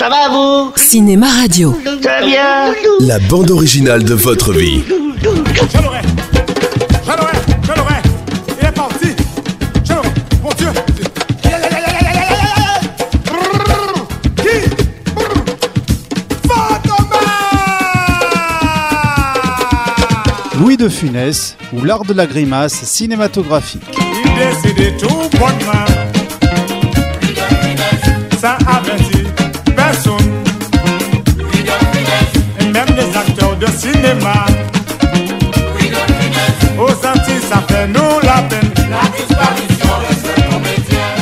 Ça va vous Cinéma Radio. Ça va bien La bande originale de votre vie. Je l'aurai Je l'aurai Je l'aurai Il est parti Je l'aurai Mon Dieu Louis de Funès ou l'art de la grimace cinématographique. Il décide tout bonnement Ça avertit cinéma Aux Antilles ça fait nous la peine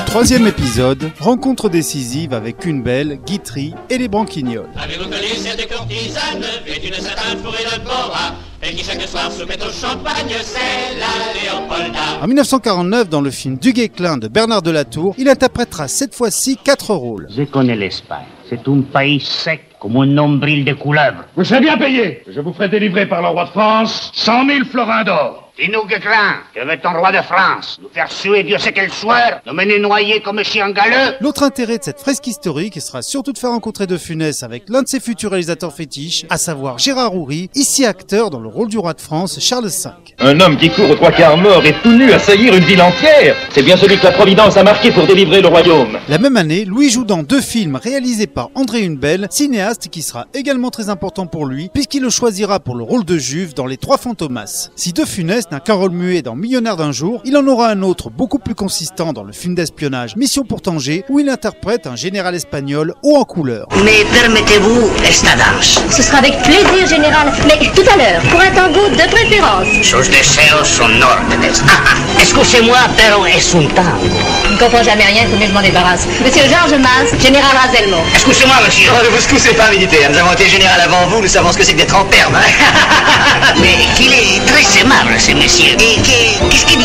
Troisième épisode, rencontre décisive avec une belle, Guitry et les Branquignoles. Avez-vous connu cette courtisane vêtue de satin fourré de bora et qui chaque soir se met au champagne, c'est la Léopolda. En 1949, dans le film Du Guesclin de Bernard Delatour, il interprétera cette fois-ci quatre rôles. Je connais l'Espagne. C'est un pays sec comme un nombril de couleuvre. Vous serez bien payé. Je vous ferai délivrer par le roi de France 100 000 florins d'or. Dis-nous, Guéclin, que veut ton roi de France Nous faire suer Dieu sait quel soir Nous mener noyer comme chien galeux L'autre intérêt de cette fresque historique sera surtout de faire rencontrer De Funès avec l'un de ses futurs réalisateurs fétiches, à savoir Gérard Houry, ici acteur dans le rôle du roi de France, Charles V. Un homme qui court aux trois quarts mort et tout nu assaillir une ville entière. C'est bien celui que la Providence a marqué pour délivrer le royaume. La même année, Louis joue dans deux films réalisés par André Hunebelle, cinéaste qui sera également très important pour lui, puisqu'il le choisira pour le rôle de Juve dans Les Trois Fantomas. Si De Funès n'a qu'un rôle muet dans Millionnaire d'un jour, il en aura un autre beaucoup plus consistant dans le film d'espionnage Mission pour Tanger, où il interprète un général espagnol haut en couleur. Mais permettez-vous esta danse Ce sera avec plaisir, général. Mais tout à l'heure, pour un tango de préférence. Sus deseos son órdenes Ah, ah, Excusez-moi, pero es un tango Je ne comprends jamais rien, il faut mieux que je m'en débarrasse. Monsieur Georges Mas, général Razelmo. Excusez-moi, monsieur Oh, ne vous excusez pas, militaire. Nous avons été général avant vous, nous savons ce que c'est que d'être en terme. hein. Mais qu'il est très aimable, ce monsieur Et qu'est-ce qu'il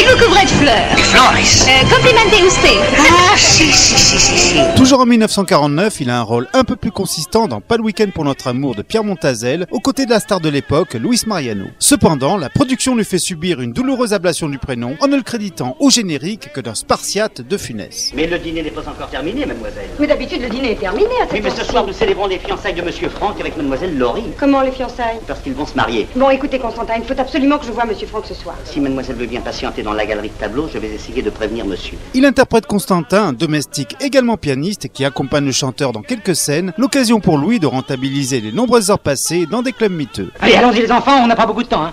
Il vous couvrait de fleurs. Des flores Euh, complimenté usted. Ah, si, si, si, si, si Toujours en 1949, il a un rôle un peu plus consistant dans Pas le week-end pour notre amour de Pierre Montazel, aux côtés de la star de l'époque, Luis Mariano. Cependant, la production lui fait subir une douloureuse ablation du prénom en ne le créditant au générique que d'un spartiate de Funès. Mais le dîner n'est pas encore terminé, mademoiselle. Mais d'habitude, le dîner est terminé à Oui, cette mais ce soir, nous célébrons les fiançailles de Monsieur Franck avec mademoiselle Laurie. Comment les fiançailles? Parce qu'ils vont se marier. Bon, écoutez, Constantin, il faut absolument que je voie Monsieur Franck ce soir. Si mademoiselle veut bien patienter dans la galerie de tableaux, je vais essayer de prévenir monsieur. Il interprète Constantin, un domestique également pianiste qui accompagne le chanteur dans quelques scènes, l'occasion pour lui de rentabiliser les nombreuses heures passées dans des clubs miteux. Allez, allons-y les enfants, on n'a pas beaucoup de temps. Hein.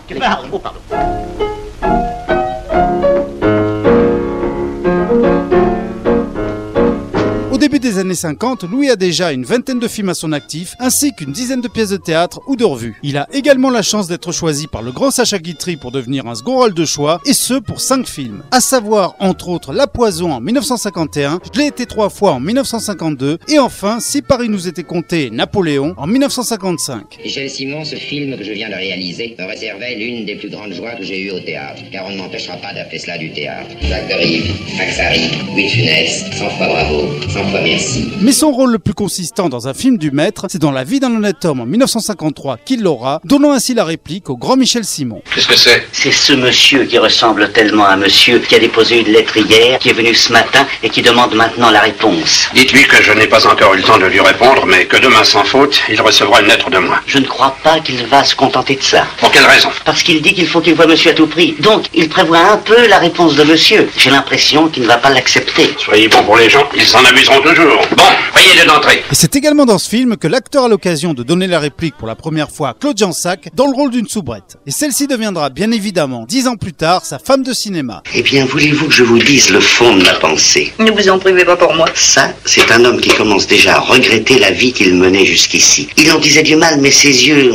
oh, pardon. Début des années 50, Louis a déjà une vingtaine de films à son actif, ainsi qu'une dizaine de pièces de théâtre ou de revues. Il a également la chance d'être choisi par le grand Sacha Guitry pour devenir un second rôle de choix, et ce pour cinq films. À savoir, entre autres, La Poison en 1951, Je l'ai été trois fois en 1952, et enfin, Si Paris nous était compté, Napoléon en 1955. Michel Simon, ce film que je viens de réaliser me réservait l'une des plus grandes joies que j'ai eues au théâtre, car on ne m'empêchera pas d'appeler cela du théâtre. Jacques Derive, Max Harry, Louis Funès, 100 fois bravo, 100 fois merci. Mais son rôle le plus consistant dans un film du maître, c'est dans La vie d'un honnête homme en 1953 qu'il l'aura, donnant ainsi la réplique au grand Michel Simon. Qu'est-ce que c'est? C'est ce monsieur qui ressemble tellement à monsieur qui a déposé une lettre hier, qui est venu ce matin et qui demande maintenant la réponse. Dites-lui que je n'ai pas encore eu le temps de lui répondre, mais que demain sans faute, il recevra une lettre de moi. Je ne crois pas qu'il va se contenter de ça. Pour quelle raison? Parce qu'il dit qu'il faut qu'il voie monsieur à tout prix. Donc, il prévoit un peu la réponse de monsieur. J'ai l'impression qu'il ne va pas l'accepter. Soyez bon pour les gens, ils en abuseront toujours. Bon, voyez de d'entrée. Et c'est également dans ce film que l'acteur a l'occasion de donner la réplique pour la première fois à Claude Jansac dans le rôle d'une soubrette. Et celle-ci deviendra bien évidemment, dix ans plus tard, sa femme de cinéma. Eh bien, voulez-vous que je vous dise le fond de ma pensée? Ne vous en privez pas pour moi. Ça, c'est un homme qui commence déjà à regretter la vie qu'il menait jusqu'ici. Il en disait du mal, mais ses yeux...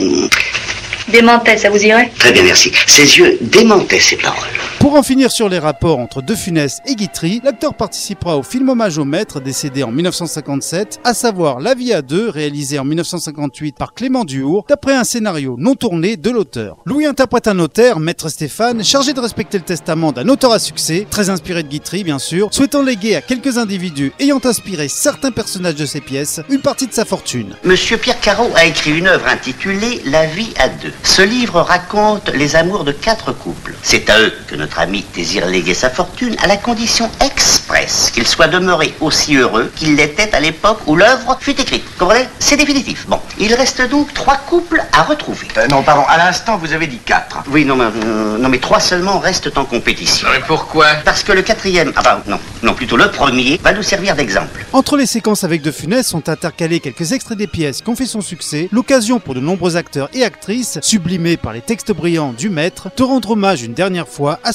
Démentait, ça vous irait? Très bien, merci. Ses yeux démentaient ses paroles. Pour en finir sur les rapports entre De Funès et Guitry, l'acteur participera au film hommage au maître décédé en 1957, à savoir La vie à deux, réalisé en 1958 par Clément Duhour, d'après un scénario non tourné de l'auteur. Louis interprète un notaire, maître Stéphane, chargé de respecter le testament d'un auteur à succès, très inspiré de Guitry bien sûr, souhaitant léguer à quelques individus ayant inspiré certains personnages de ses pièces une partie de sa fortune. Monsieur Pierre Caro a écrit une œuvre intitulée La vie à deux. Ce livre raconte les amours de quatre couples. C'est à eux que notre notre ami désire léguer sa fortune à la condition expresse qu'il soit demeuré aussi heureux qu'il l'était à l'époque où l'œuvre fut écrite. Comprenez? C'est définitif. Bon, il reste donc trois couples à retrouver. Euh, non, pardon, à l'instant, vous avez dit quatre. Oui, non, mais, euh, non, mais trois seulement restent en compétition. Mais pourquoi? Parce que le quatrième, ah bah non, non, plutôt le premier, va nous servir d'exemple. Entre les séquences avec De Funès sont intercalés quelques extraits des pièces qui ont fait son succès, l'occasion pour de nombreux acteurs et actrices, sublimés par les textes brillants du maître, de rendre hommage une dernière fois à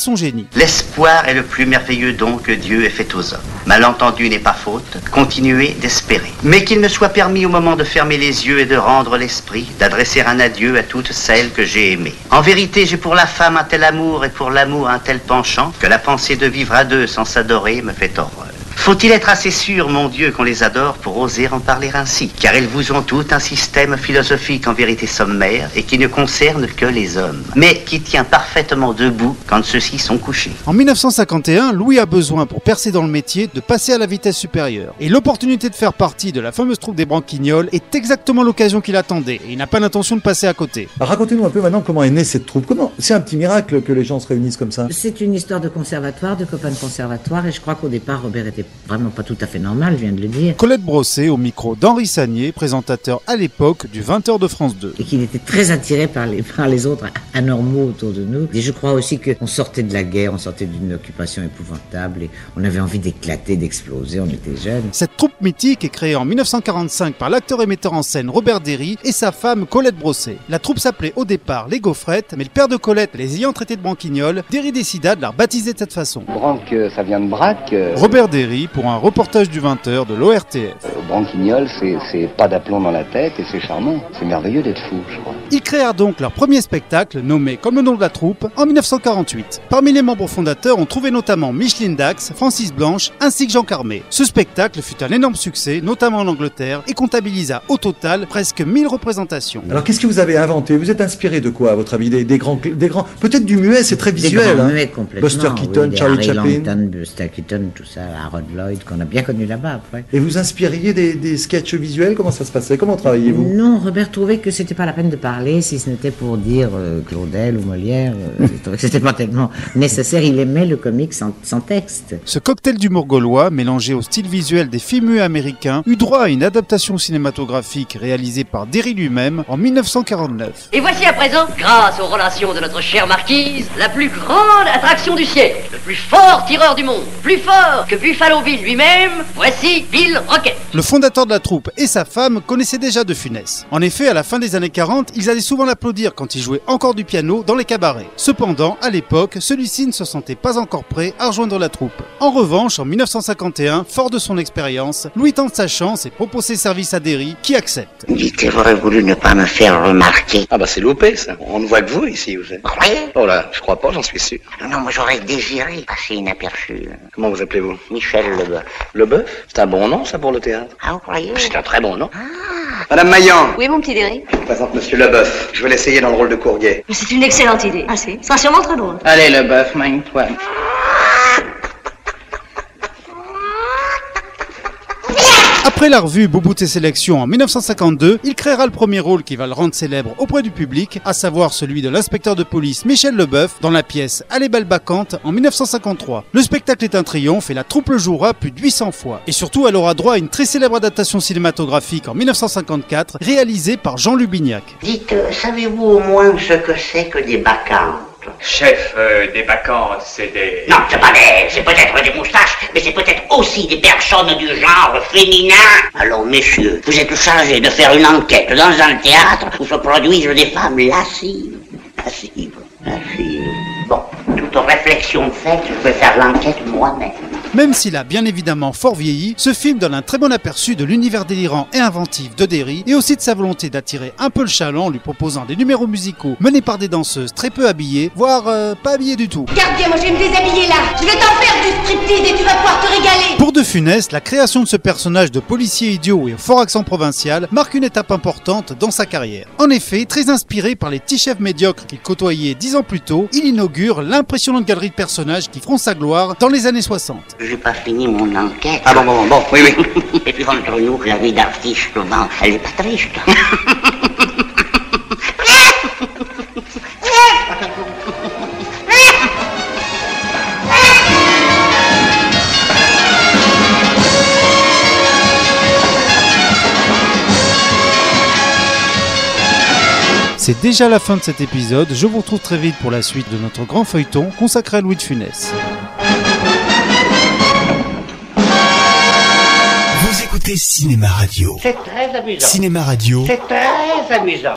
L'espoir est le plus merveilleux don que Dieu ait fait aux hommes. Malentendu n'est pas faute, continuez d'espérer. Mais qu'il me soit permis au moment de fermer les yeux et de rendre l'esprit, d'adresser un adieu à toutes celles que j'ai aimées. En vérité, j'ai pour la femme un tel amour et pour l'amour un tel penchant que la pensée de vivre à deux sans s'adorer me fait horreur. Faut-il être assez sûr, mon Dieu, qu'on les adore pour oser en parler ainsi? Car elles vous ont tout un système philosophique en vérité sommaire et qui ne concerne que les hommes, mais qui tient parfaitement debout quand ceux-ci sont couchés. En 1951, Louis a besoin, pour percer dans le métier, de passer à la vitesse supérieure. Et l'opportunité de faire partie de la fameuse troupe des Branquignoles est exactement l'occasion qu'il attendait, et il n'a pas l'intention de passer à côté. Racontez-nous un peu maintenant comment est née cette troupe. Comment C'est un petit miracle que les gens se réunissent comme ça? C'est une histoire de conservatoire, de copains de conservatoire, et je crois qu'au départ, Robert était vraiment pas tout à fait normal, je viens de le dire. Colette Brossé au micro d'Henri Sagnier, présentateur à l'époque du 20h de France 2. Et qu'il était très attiré par les, par les autres anormaux autour de nous. Et je crois aussi qu'on sortait de la guerre, on sortait d'une occupation épouvantable, et on avait envie d'éclater, d'exploser, on était jeunes. Cette troupe mythique est créée en 1945 par l'acteur et metteur en scène Robert Derry et sa femme Colette Brossé. La troupe s'appelait au départ les Gaufrettes, mais le père de Colette les ayant traités de branquignoles, Derry décida de la rebaptiser de cette façon. Branque, ça vient de braque. euh, Robert Derry pour un reportage du 20h de l'ORTF. Branquignol, c'est c'est pas d'aplomb dans la tête et c'est charmant. C'est merveilleux d'être fou, je crois. Ils créèrent donc leur premier spectacle, nommé comme le nom de la troupe, en 1948. Parmi les membres fondateurs, on trouvait notamment Micheline Dax, Francis Blanche, ainsi que Jean Carmé. Ce spectacle fut un énorme succès, notamment en Angleterre, et comptabilisa au total presque 1000 représentations. Alors, qu'est-ce que vous avez inventé? Vous êtes inspiré de quoi, à votre avis? Des, des grands, des grands. Peut-être du muet, c'est très Des visuel. grands hein. muets complètement. Buster oui, Keaton, des Charlie Harry Chaplin. Langton, Buster Keaton, tout ça, Harold Lloyd, qu'on a bien connu là-bas après. Et vous inspiriez des, des sketchs visuels? Comment ça se passait? Comment travailliez-vous? Non, Robert trouvait que c'était pas la peine de parler si ce n'était pour dire euh, Claudel ou Molière. euh, il trouvait que c'était pas tellement nécessaire. Il aimait le comique sans, sans texte. Ce cocktail d'humour gaulois, mélangé au style visuel des films muets américains, eut droit à une adaptation cinématographique réalisée par Derry lui-même en 1949. Et voici à présent, grâce aux relations de notre chère marquise, la plus grande attraction du siècle, le plus fort tireur du monde, plus fort que Buffalo Lui-même, voici Bill Rocket. Le fondateur de la troupe et sa femme connaissaient déjà De Funès. En effet, à la fin des années 40, ils allaient souvent l'applaudir quand il jouait encore du piano dans les cabarets. Cependant, à l'époque, celui-ci ne se sentait pas encore prêt à rejoindre la troupe. En revanche, en 1951, fort de son expérience, Louis tente sa chance et propose ses services à Derry, qui accepte. Dites, j'aurais voulu ne pas me faire remarquer. Ah bah c'est loupé ça. On ne voit que vous ici, vous êtes. Croyez? Oh là, je crois pas, j'en suis sûr. Non, moi j'aurais désiré passer inaperçu. Comment vous appelez-vous? Michel Leboeuf. Leboeuf C'est un bon nom ça pour le théâtre. Ah, vous croyez C'est un très bon nom. Madame Maillan, Oui, mon petit Derry je vous présente Monsieur Leboeuf. Je vais l'essayer dans le rôle de courrier. C'est une excellente idée. Ah si, ça sera sûrement très drôle. Allez, le bœuf, magne-toi. Après la revue Bouboute et Sélection en 1952, il créera le premier rôle qui va le rendre célèbre auprès du public, à savoir celui de l'inspecteur de police Michel Leboeuf dans la pièce Allez belle bacante en 1953. Le spectacle est un triomphe et la troupe le jouera plus de 800 fois. Et surtout, elle aura droit à une très célèbre adaptation cinématographique en 1954, réalisée par Jean Lubignac. Dites, euh, savez-vous au moins ce que c'est que des bacchantes Chef, euh, des bacchantes, c'est des... Non, c'est pas des... c'est peut-être des moustaches, mais c'est peut-être aussi des personnes du genre féminin. Alors, messieurs, vous êtes chargés de faire une enquête dans un théâtre où se produisent des femmes lascives. Lascives, lascives. Bon, toute réflexion faite, je peux faire l'enquête moi-même. Même s'il a bien évidemment fort vieilli, ce film donne un très bon aperçu de l'univers délirant et inventif de Derry et aussi de sa volonté d'attirer un peu le chaland en lui proposant des numéros musicaux menés par des danseuses très peu habillées, voire euh, pas habillées du tout. Garde bien, moi je vais me déshabiller là. Je vais t'en faire du striptease et tu vas pouvoir te régaler. Pour De Funès, la création de ce personnage de policier idiot et au fort accent provincial marque une étape importante dans sa carrière. En effet, très inspiré par les petits chefs médiocres qu'il côtoyait dix ans plus tôt, il inaugure l'impressionnante galerie de personnages qui feront sa gloire dans les années 60 j'ai pas fini mon enquête. Ah bon, bon, bon, bon. oui, oui. Et puis entre nous, la vie d'artiste, ben, elle est pas triste. C'est déjà la fin de cet épisode, je vous retrouve très vite pour la suite de notre grand feuilleton consacré à Louis de Funès. C'était Cinéma Radio. C'est très amusant. Cinéma Radio. C'est très amusant.